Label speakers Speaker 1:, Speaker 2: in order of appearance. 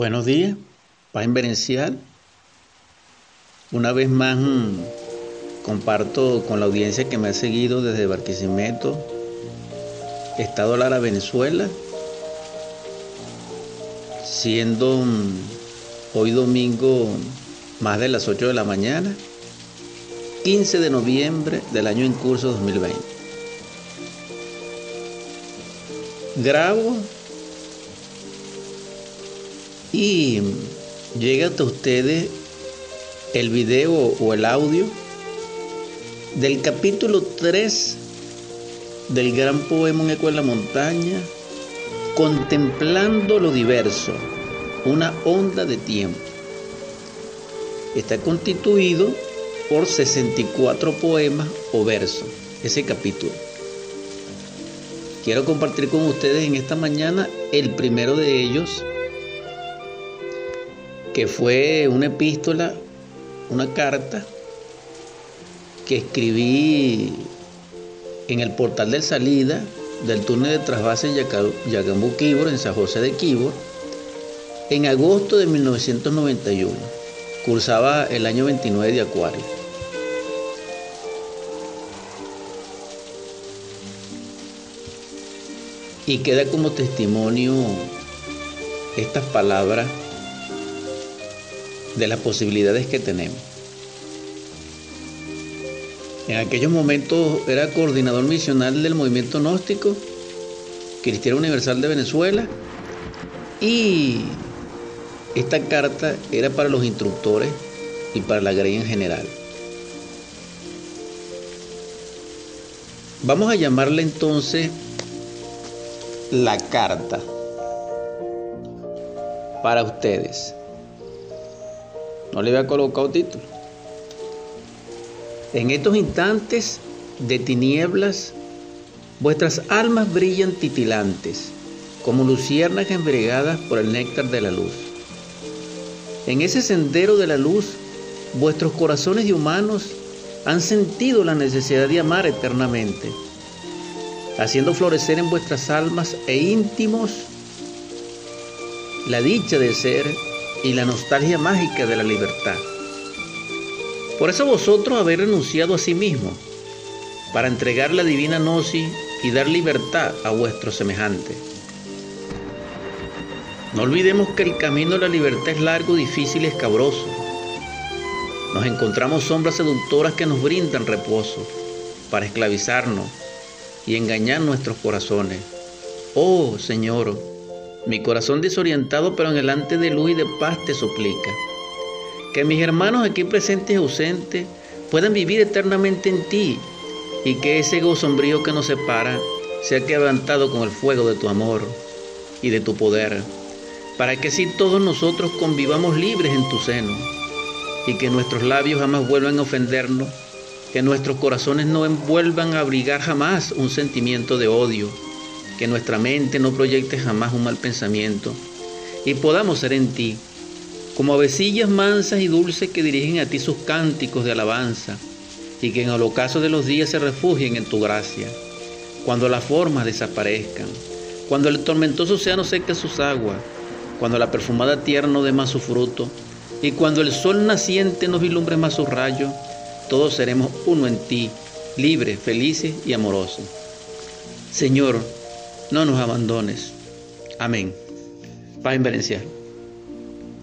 Speaker 1: Buenos días, paz inverencial. Una vez más mm, comparto con la audiencia que me ha seguido desde Barquisimeto, Estado Lara, Venezuela, siendo mm, hoy domingo más de las 8 de la mañana, 15 de noviembre del año en curso 2020. Grabo y llega hasta ustedes el video o el audio del capítulo 3 del gran poema Un eco en la montaña, contemplando lo diverso, una onda de tiempo. Está constituido por 64 poemas o versos, ese capítulo. Quiero compartir con ustedes en esta mañana el primero de ellos, que fue una epístola, una carta que escribí en el portal de salida del túnel de trasvase Yacambú, Quibor, en San José de Quibor, en agosto de 1991. Cursaba el año 29 de Acuario. Y queda como testimonio estas palabras de las posibilidades que tenemos. En aquellos momentos era coordinador misional del movimiento gnóstico Cristiano Universal de Venezuela y esta carta era para los instructores y para la grey en general. Vamos a llamarle entonces la carta para ustedes. No le había colocado título. En estos instantes de tinieblas, vuestras almas brillan titilantes, como luciernas embregadas por el néctar de la luz. En ese sendero de la luz, vuestros corazones de humanos han sentido la necesidad de amar eternamente, haciendo florecer en vuestras almas e íntimos la dicha de ser y la nostalgia mágica de la libertad. Por eso vosotros habéis renunciado a sí mismo para entregar la divina gnosis y dar libertad a vuestros semejantes. No olvidemos que el camino de la libertad es largo, difícil y escabroso. Nos encontramos sombras seductoras que nos brindan reposo para esclavizarnos y engañar nuestros corazones. Oh Señor, mi corazón desorientado, pero en delante de luz y de paz te suplica. Que mis hermanos aquí presentes y ausentes puedan vivir eternamente en ti y que ese ego sombrío que nos separa sea quebrantado con el fuego de tu amor y de tu poder, para que así todos nosotros convivamos libres en tu seno y que nuestros labios jamás vuelvan a ofendernos, que nuestros corazones no vuelvan a abrigar jamás un sentimiento de odio que nuestra mente no proyecte jamás un mal pensamiento y podamos ser en ti como avecillas mansas y dulces que dirigen a ti sus cánticos de alabanza y que en el ocaso de los días se refugien en tu gracia. Cuando las formas desaparezcan, cuando el tormentoso océano seque sus aguas, cuando la perfumada tierra no dé más su fruto y cuando el sol naciente nos vilumbre más su rayo, todos seremos uno en ti, libres, felices y amorosos. Señor, no nos abandones. Amén. Paz en Valencia.